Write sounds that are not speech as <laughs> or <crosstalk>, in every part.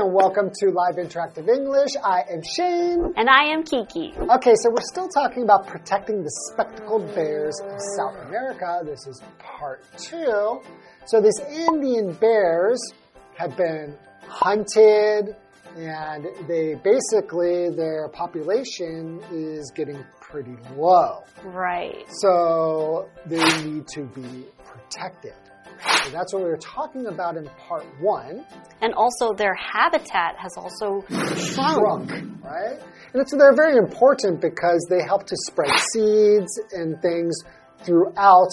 and welcome to Live Interactive English. I am Shane. And I am Kiki. Okay, so we're still talking about protecting the spectacled bears of South America. This is part two. So, these Andean bears have been hunted, and they basically, their population is getting pretty low. Right. So, they need to be protected. So that's what we were talking about in part one. And also, their habitat has also shrunk. shrunk, right? And so they're very important because they help to spread seeds and things throughout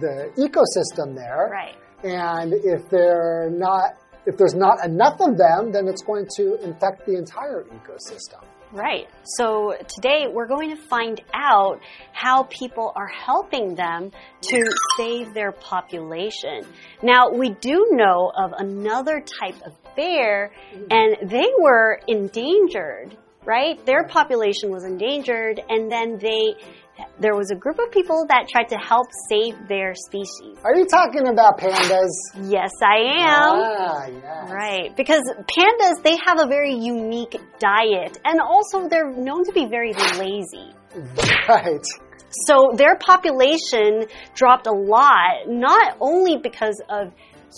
the ecosystem there. Right. And if they're not, if there's not enough of them, then it's going to infect the entire ecosystem. Right. So today we're going to find out how people are helping them to save their population. Now, we do know of another type of bear, and they were endangered, right? Their population was endangered, and then they there was a group of people that tried to help save their species. Are you talking about pandas? Yes, I am. Ah, yes. Right, because pandas they have a very unique diet, and also they're known to be very lazy. Right. So their population dropped a lot, not only because of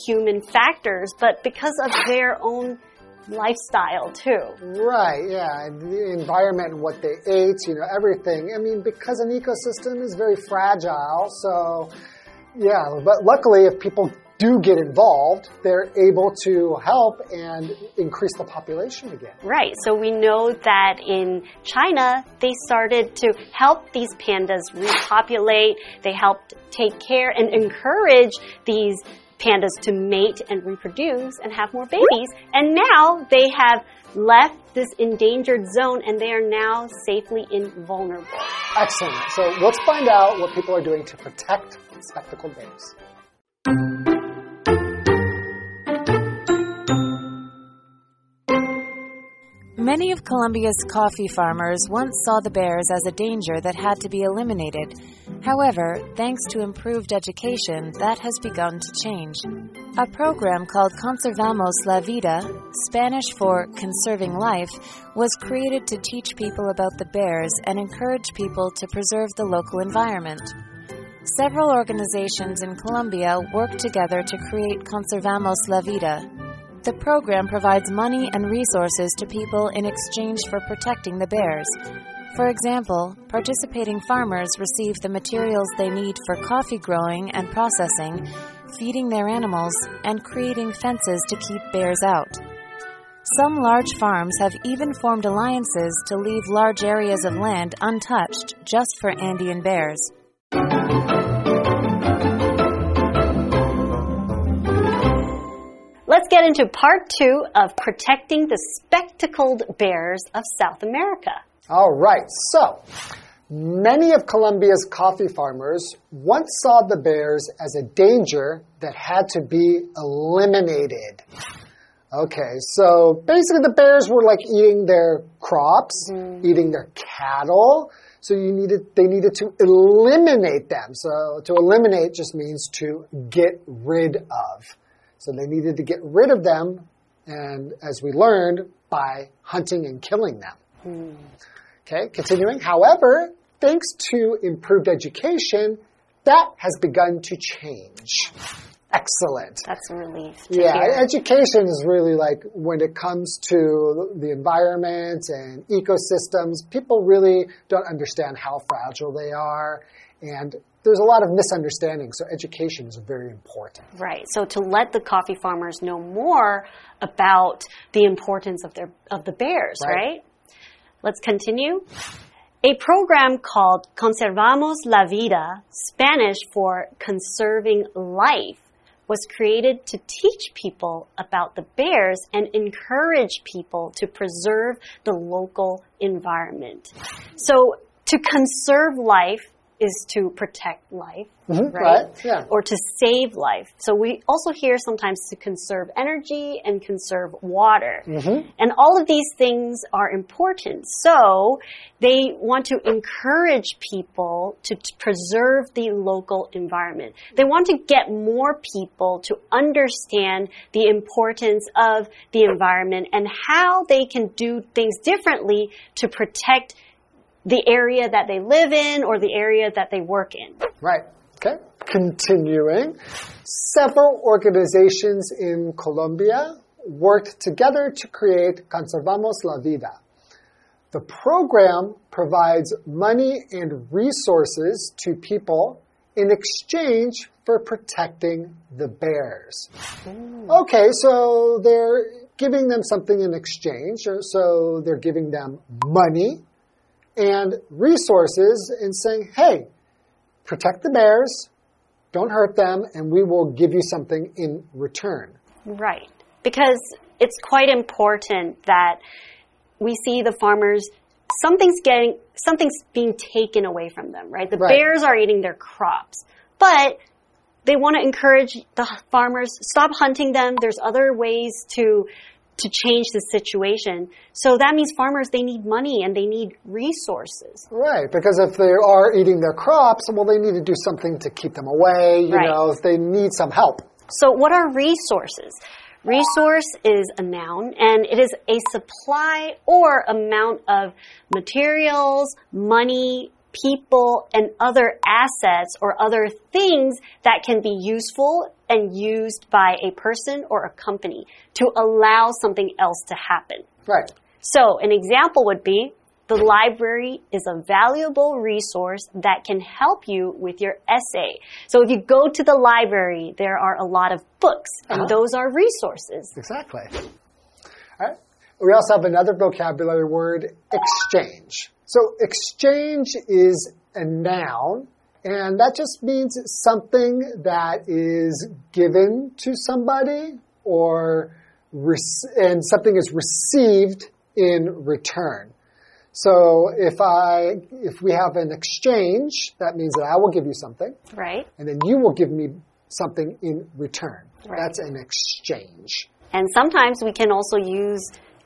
human factors, but because of their own lifestyle too. Right, yeah. and The environment, what they ate, you know, everything. I mean, because an ecosystem is very fragile, so yeah, but luckily, if people do get involved, they're able to help and increase the population again. Right. So we know that in China, they started to help these pandas repopulate. They helped take care and encourage these pandas to mate and reproduce and have more babies. And now they have left this endangered zone and they are now safely invulnerable. Excellent. So let's find out what people are doing to protect spectacled bears. Many of Colombia's coffee farmers once saw the bears as a danger that had to be eliminated. However, thanks to improved education, that has begun to change. A program called Conservamos la Vida, Spanish for Conserving Life, was created to teach people about the bears and encourage people to preserve the local environment. Several organizations in Colombia work together to create Conservamos la Vida, the program provides money and resources to people in exchange for protecting the bears. For example, participating farmers receive the materials they need for coffee growing and processing, feeding their animals, and creating fences to keep bears out. Some large farms have even formed alliances to leave large areas of land untouched just for Andean bears. Let's get into part two of protecting the spectacled bears of South America. All right, so many of Colombia's coffee farmers once saw the bears as a danger that had to be eliminated. Okay, so basically the bears were like eating their crops, mm-hmm. eating their cattle. So you needed, they needed to eliminate them. So to eliminate just means to get rid of. So they needed to get rid of them, and as we learned, by hunting and killing them. Hmm. Okay, continuing. However, thanks to improved education, that has begun to change. Excellent. That's a relief. Yeah, hear. education is really like when it comes to the environment and ecosystems, people really don't understand how fragile they are. And there's a lot of misunderstanding, so education is very important. Right. So to let the coffee farmers know more about the importance of their of the bears, Right. right? Let's continue. A program called Conservamos la Vida, Spanish for conserving life, was created to teach people about the bears and encourage people to preserve the local environment. So to conserve life is to protect life, Mhm, right? right, yeah. Or to save life. So we also hear sometimes to conserve energy and conserve water. Mm-hmm. And all of these things are important. So they want to encourage people to t- preserve the local environment. They want to get more people to understand the importance of the environment and how they can do things differently to protect the area that they live in or the area that they work in. Right. Okay. Continuing. Several organizations in Colombia worked together to create Conservamos la Vida. The program provides money and resources to people in exchange for protecting the bears. Okay, so they're giving them something in exchange, so they're giving them money and resources and saying, hey, protect the bears, don't hurt them, and we will give you something in return. Right. Because it's quite important that we see the farmers something's getting something's being taken away from them, right? The Right. bears are eating their crops. But they want to encourage the farmers stop hunting them. There's other ways to to change the situation. So that means farmers they need money and they need resources. Right, because if they are eating their crops, well, they need to do something to keep them away. You Right. know, they need some help. So, what are resources? Resource is a noun and it is a supply or amount of materials, money, people, and other assets or other things that can be useful and used by a person or a company to allow something else to happen. Right. So, an example would be the library is a valuable resource that can help you with your essay. So, if you go to the library, there are a lot of books, and Uh-huh. those are resources. Exactly. All right. We also have another vocabulary word, exchange. So exchange is a noun, and that just means something that is given to somebody or and something is received in return. So if I if we have an exchange, that means that I will give you something Right? and then you will give me something in return. Right. That's an exchange. And sometimes we can also use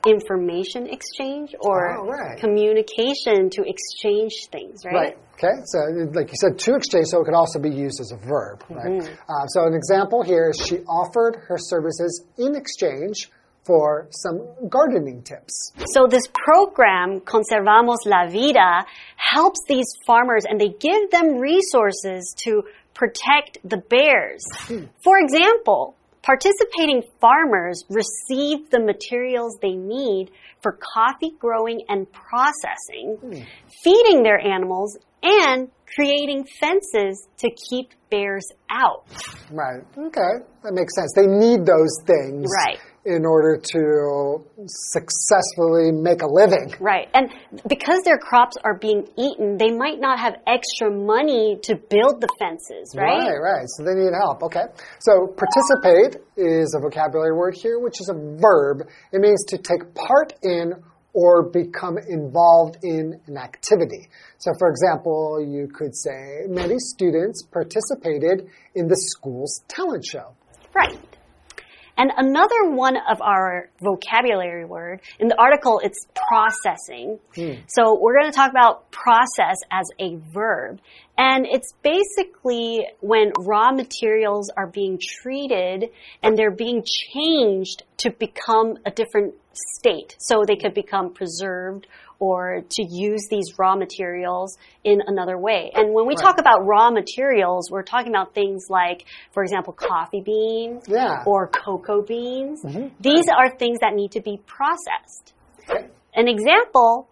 information exchange or Oh, right. communication to exchange things, right? Right. Okay. So, like you said, to exchange, so it could also be used as a verb, right? Uh, so, an example here is she offered her services in exchange for some gardening tips. So this program, Conservamos la Vida, helps these farmers and they give them resources to protect the bears. For example, participating farmers receive the materials they need for coffee growing and processing, hmm. feeding their animals, and creating fences to keep bears out. Right. Okay. That makes sense. They need those things Right. in order to successfully make a living. Right. And because their crops are being eaten, they might not have extra money to build the fences, right? Right, right. So they need help. Okay. So participate is a vocabulary word here, which is a verb. It means to take part in or become involved in an activity. So, for example, you could say many students participated in the school's talent show. Right. And another one of our vocabulary word in the article, it's processing. Hmm. So we're going to talk about process as a verb. And it's basically when raw materials are being treated and they're being changed to become a different state. So they could become preserved or to use these raw materials in another way. And when we Right. talk about raw materials, we're talking about things like, for example, coffee beans Yeah. or cocoa beans. Mm-hmm. These are things that need to be processed. Okay. An example,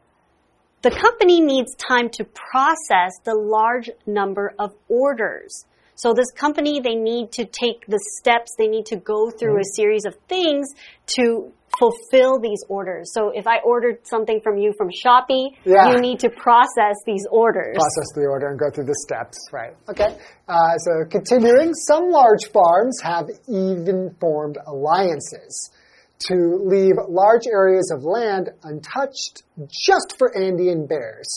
the company needs time to process the large number of orders. So this company, they need to take the steps, they need to go through a series of things to fulfill these orders. So if I ordered something from you from Shopee, Yeah. you need to process these orders. Process the order and go through the steps, right? Okay. Uh, so continuing, some large farms have even formed alliances to leave large areas of land untouched just for Andean bears.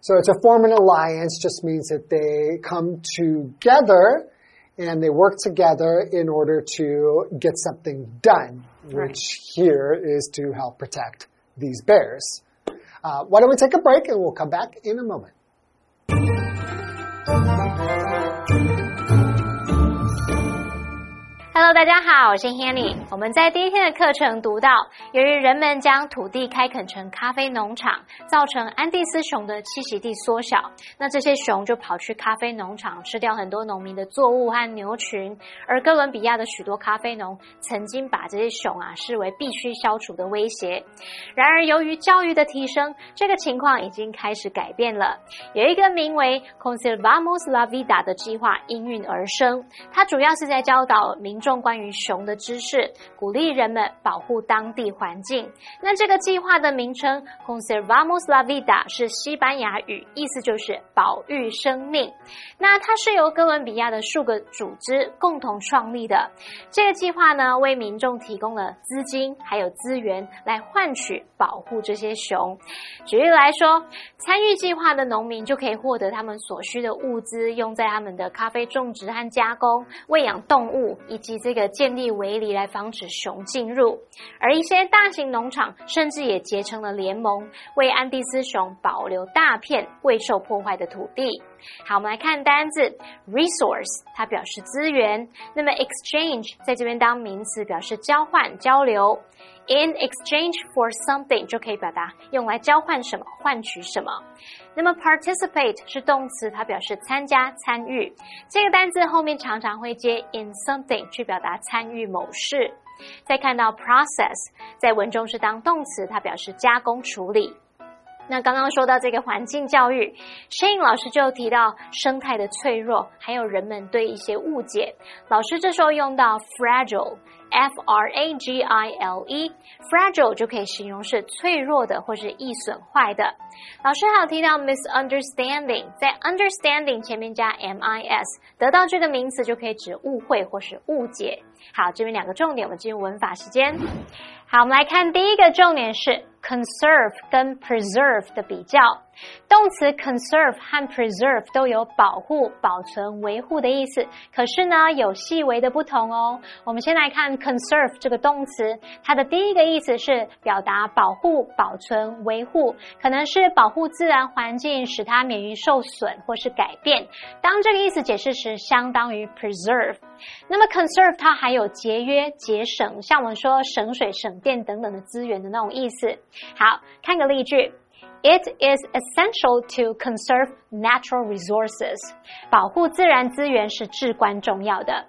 So to form an alliance just means that they come together and they work together in order to get something done, Right. which here is to help protect these bears. Uh, why don't we take a break and we'll come back in a moment. Hello，大家好，我是 Hanny。我们在第一天的课程读到，由于人们将土地开垦成咖啡农场，造成安第斯熊的栖息地缩小，那这些熊就跑去咖啡农场吃掉很多农民的作物和牛群。而哥伦比亚的许多咖啡农曾经把这些熊啊视为必须消除的威胁。然而，由于教育的提升，这个情况已经开始改变了。有一个名为 Conservamos la Vida 的计划应运而生，它主要是在教导民众关于熊的知识，鼓励人们保护当地环境。那这个计划的名称 Conservamos la Vida 是西班牙语，意思就是保育生命。那它是由哥伦比亚的数个组织共同创立的。这个计划呢，为民众提供了资金还有资源来换取保护这些熊。举例来说，参与计划的农民就可以获得他们所需的物资，用在他们的咖啡种植和加工、喂养动物以及这个建立围篱来防止熊进入。而一些大型农场甚至也结成了联盟，为安第斯熊保留大片未受破坏的土地。好，我们来看单字 resource，它表示资源。那么 exchange 在这边当名词，表示交换、交流。In exchange for something 就可以表达用来交换什么、换取什么。那么 participate 是动词，它表示参加、参与。这个单字后面常常会接 in something 去表达参与某事。再看到 process，在文中是当动词，它表示加工处理。那刚刚说到这个环境教育，Shane 老师就提到生态的脆弱，还有人们对一些误解。老师这时候用到 fragile F R A G I L E，fragile 就可以形容是脆弱的或是易损坏的。老师还有提到 misunderstanding，在 understanding 前面加 m i s，得到这个名词就可以指误会或是误解。好，这边两个重点，我们进入文法时间。好，我们来看第一个重点是 conserve 跟 preserve 的比较。动词 conserve 和 preserve 都有保护、保存、维护的意思，可是呢有细微的不同哦。我们先来看 conserve 这个动词，它的第一个意思是表达保护、保存、维护，可能是保护自然环境，使它免于受损或是改变。当这个意思解释时，相当于 preserve。那么 conserve 它还有节约、节省，像我们说省水、省电等等的资源的那种意思。好，看个例句。It is essential to conserve natural resources. 保护自然资源是至关重要的。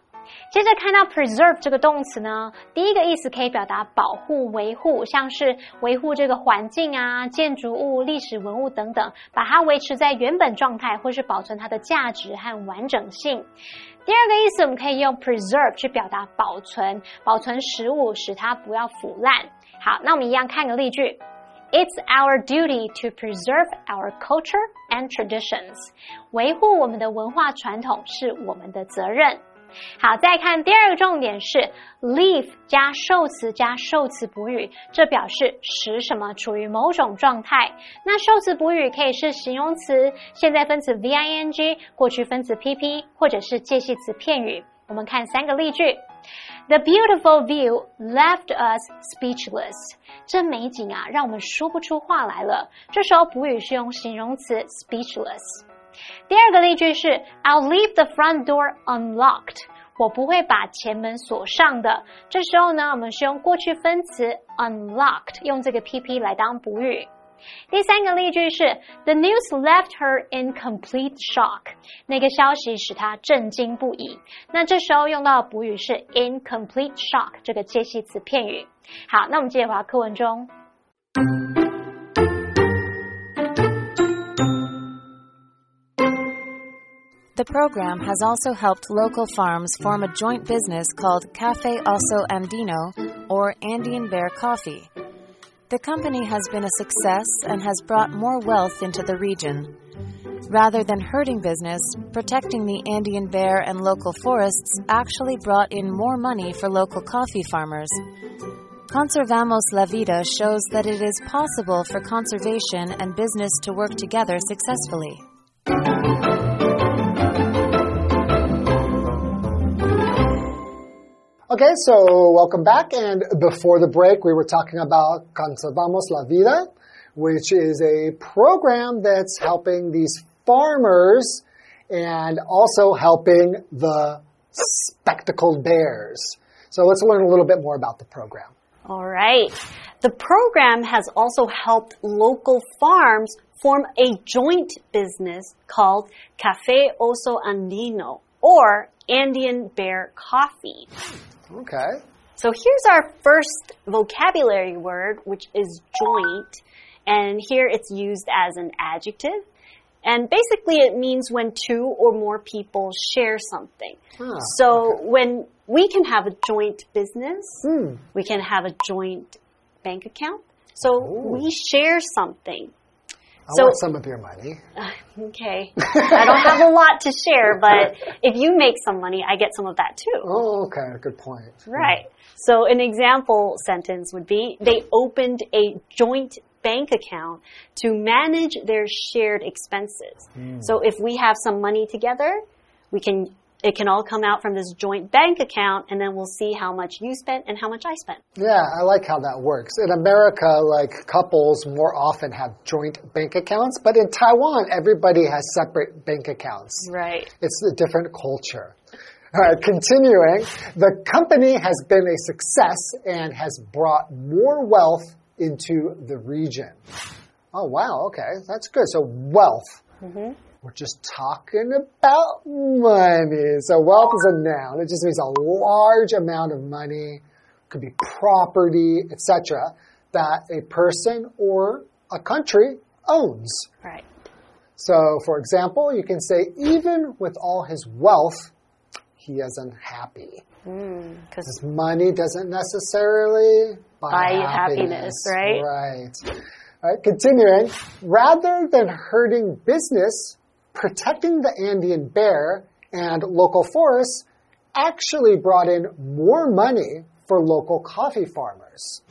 接着看到 preserve 这个动词呢，第一个意思可以表达保护、维护，像是维护这个环境啊、建筑物、历史文物等等，把它维持在原本状态，或是保存它的价值和完整性。第二个意思，我们可以用 preserve 去表达保存，保存食物，使它不要腐烂。好，那我们一样看个例句。It's our duty to preserve our culture and traditions. 维护我们的文化传统是我们的责任。好，再看第二个重点是 leave 加受词加受词补语，这表示使什么处于某种状态。那受词补语可以是形容词、现在分词 v-i-n-g、过去分词 pp，或者是介系词片语。我们看三个例句。The beautiful view left us speechless. 这美景啊，让我们说不出话来了。这时候补语是用形容词 speechless。第二个例句是 I'll leave the front door unlocked. 我不会把前门锁上的。这时候呢，我们是用过去分词 unlocked，用这个 pp 来当补语。第三个例句是 The news left her in complete shock。那个消息使她震惊不已。那这时候用到的补语是 in complete shock 这个介系词片语。好，那我们接着回到课文中。The program has also helped local farms form a joint business called Cafe Oso Andino, or Andean Bear Coffee. The company has been a success and has brought more wealth into the region. Rather than hurting business, protecting the Andean bear and local forests actually brought in more money for local coffee farmers. Conservamos la Vida shows that it is possible for conservation and business to work together successfully. Okay, so welcome back. And before the break, we were talking about Conservamos la Vida, which is a program that's helping these farmers and also helping the spectacled bears. So let's learn a little bit more about the program. All right. The program has also helped local farms form a joint business called Café Oso Andino or Andean Bear Coffee. Okay. So here's our first vocabulary word, which is joint. And here it's used as an adjective. And basically, it means when two or more people share something. Ah, so when we can have a joint business, Hmm. we can have a joint bank account. So Ooh. we share something. I So- want some of your money. <laughs> Okay. I don't have a lot to share, but if you make some money, I get some of that too. Oh, okay. Good point. Right. So an example sentence would be they opened a joint bank account to manage their shared expenses. Hmm. So if we have some money together, we can it can all come out from this joint bank account and then we'll see how much you spent and how much I spent. Yeah, I like how that works. In America, like couples more often have joint bank accounts, but in Taiwan, everybody has separate bank accounts. Right. It's a different culture. All right, continuing, the company has been a success and has brought more wealth into the region. Oh, wow, okay, that's good. So, wealth. Mm-hmm. We're just talking about money. So, wealth is a noun, it just means a large amount of money, could be property, etc., that a person or a country owns. Right. So, for example, you can say, even with all his wealth, he isn't happy. Hmm, because His money doesn't necessarily buy, Buy you happiness, right? Right. All right, continuing. Rather than hurting business, protecting the Andean bear and local forests actually brought in more money for local coffee farmers.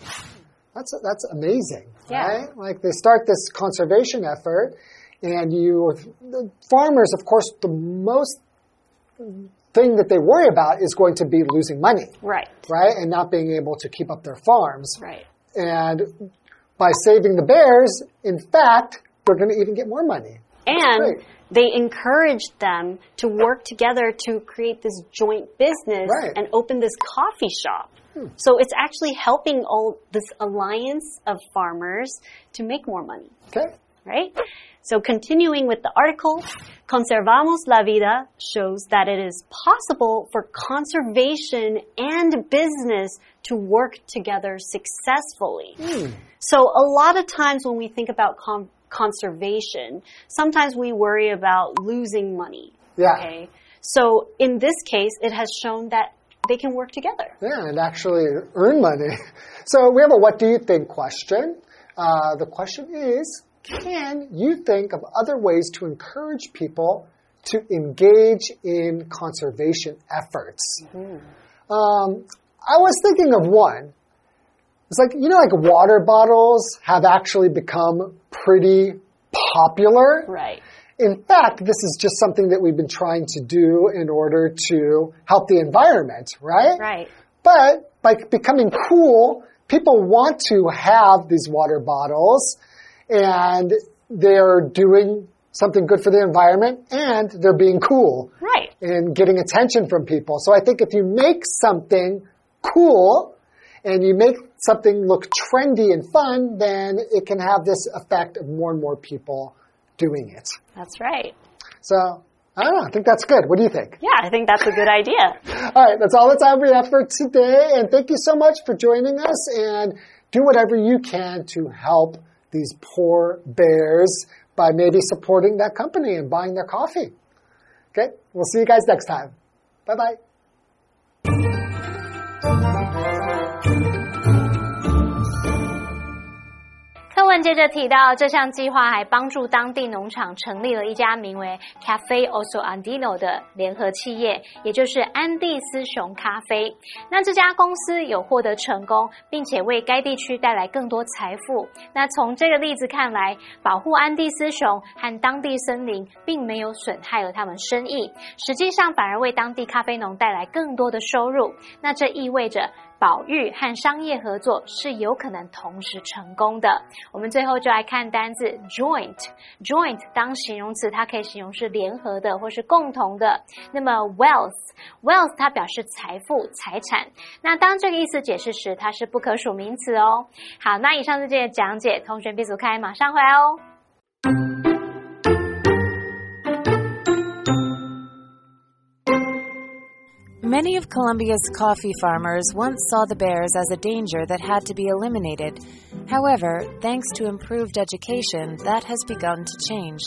That's that's amazing, Yeah. right? Like they start this conservation effort, and you, the farmers, of course, the most thing that they worry about is going to be losing money, right. right, and not being able to keep up their farms. Right. And by saving the bears, in fact, they're going to even get more money. And. They encouraged them to work together to create this joint business Right. Hmm. and open this coffee shop. So it's actually helping all this alliance of farmers to make more money, Okay. right? So continuing with the article, Conservamos la Vida shows that it is possible for conservation and business to work together successfully. Hmm. So a lot of times when we think about con conservation, sometimes we worry about losing money. Yeah. Okay. So in this case, it has shown that they can work together. Yeah, and actually earn money. <laughs> So we have a what do you think question. Uh, the question is can you think of other ways to encourage people to engage in conservation efforts? Um, I was thinking of one. It's like, you know, like water bottles have actually become pretty popular. Right. In fact, this is just something that we've been trying to do in order to help the environment, right? Right. But by becoming cool, people want to have these water bottles and they're doing something good for the environment and they're being cool Right. and getting attention from people. So I think if you make something cool and you make something look trendy and fun, then it can have this effect of more and more people doing it. That's right. So I don't know. I think that's good. What do you think? Yeah, I think that's a good idea. <laughs> All right, that's all the time we have for today. And thank you so much for joining us. And do whatever you can to help these poor bears by maybe supporting that company and buying their coffee. Okay, we'll see you guys next time. Bye bye. 接着提到，这项计划还帮助当地农场成立了一家名为 Cafe Oso Andino 的联合企业，也就是安第斯熊咖啡。那这家公司有获得成功，并且为该地区带来更多财富。那从这个例子看来，保护安第斯熊和当地森林，并没有损害了他们生意，实际上反而为当地咖啡农带来更多的收入。那这意味着。保育和商业合作是有可能同时成功的。我们最后就来看单字 joint。joint 当形容词，它可以形容是联合的或是共同的。那么 wealth，wealth 它表示财富、财产。那当这个意思解释时，它是不可数名词哦。好，那以上是这些讲解，同学闭组开，马上回来哦。Many of Colombia's coffee farmers once saw the bears as a danger that had to be eliminated. However, thanks to improved education, that has begun to change.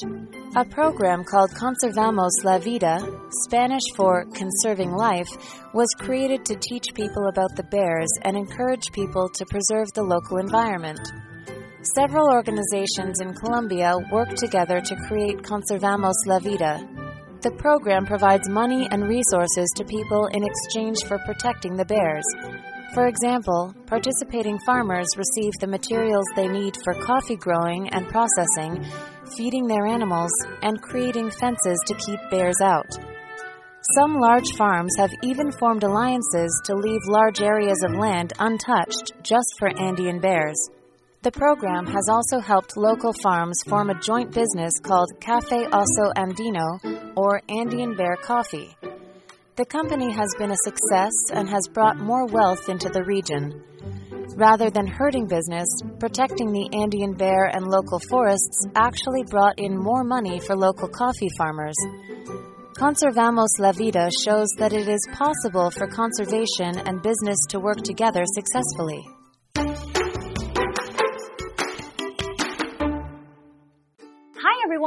A program called Conservamos la Vida, Spanish for Conserving Life, was created to teach people about the bears and encourage people to preserve the local environment. Several organizations in Colombia work together to create Conservamos la Vida, the program provides money and resources to people in exchange for protecting the bears. For example, participating farmers receive the materials they need for coffee growing and processing, feeding their animals, and creating fences to keep bears out. Some large farms have even formed alliances to leave large areas of land untouched just for Andean bears. The program has also helped local farms form a joint business called Cafe Oso Andino, or Andean Bear Coffee. The company has been a success and has brought more wealth into the region. Rather than hurting business, protecting the Andean bear and local forests actually brought in more money for local coffee farmers. Conservamos la Vida shows that it is possible for conservation and business to work together successfully.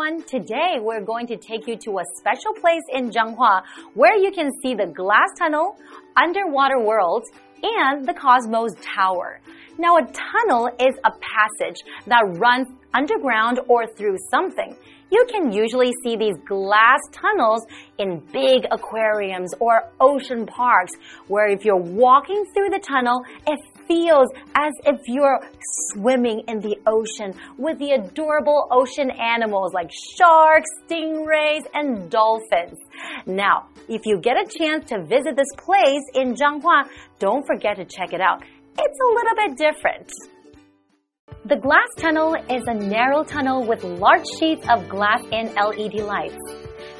Everyone. Today we're going to take you to a special place in Changhua where you can see the glass tunnel, underwater worlds, and the Cosmos Tower. Now, a tunnel is a passage that runs underground or through something. You can usually see these glass tunnels in big aquariums or ocean parks, where if you're walking through the tunnel, it feels as if you're swimming in the ocean with the adorable ocean animals like sharks, stingrays, and dolphins. Now, if you get a chance to visit this place in Changhua, don't forget to check it out. It's a little bit different. The glass tunnel is a narrow tunnel with large sheets of glass and LED lights.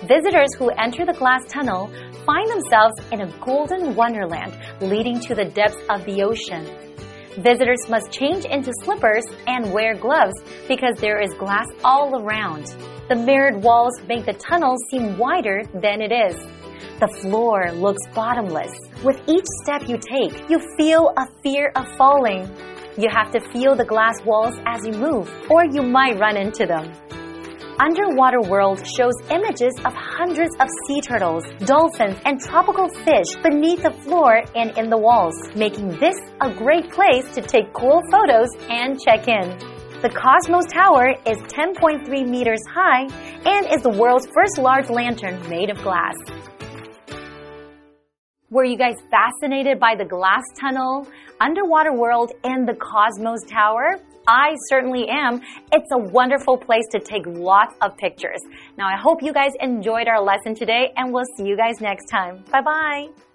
Visitors who enter the glass tunnel find themselves in a golden wonderland leading to the depths of the ocean. Visitors must change into slippers and wear gloves because there is glass all around. The mirrored walls make the tunnel seem wider than it is. The floor looks bottomless. With each step you take, you feel a fear of falling. You have to feel the glass walls as you move, or you might run into them. Underwater World shows images of hundreds of sea turtles, dolphins, and tropical fish beneath the floor and in the walls, making this a great place to take cool photos and check in. The Cosmos Tower is 10.3 meters high and is the world's first large lantern made of glass. Were you guys fascinated by the glass tunnel, underwater world, and the Cosmos Tower? I certainly am. It's a wonderful place to take lots of pictures. Now, I hope you guys enjoyed our lesson today, and we'll see you guys next time. Bye bye.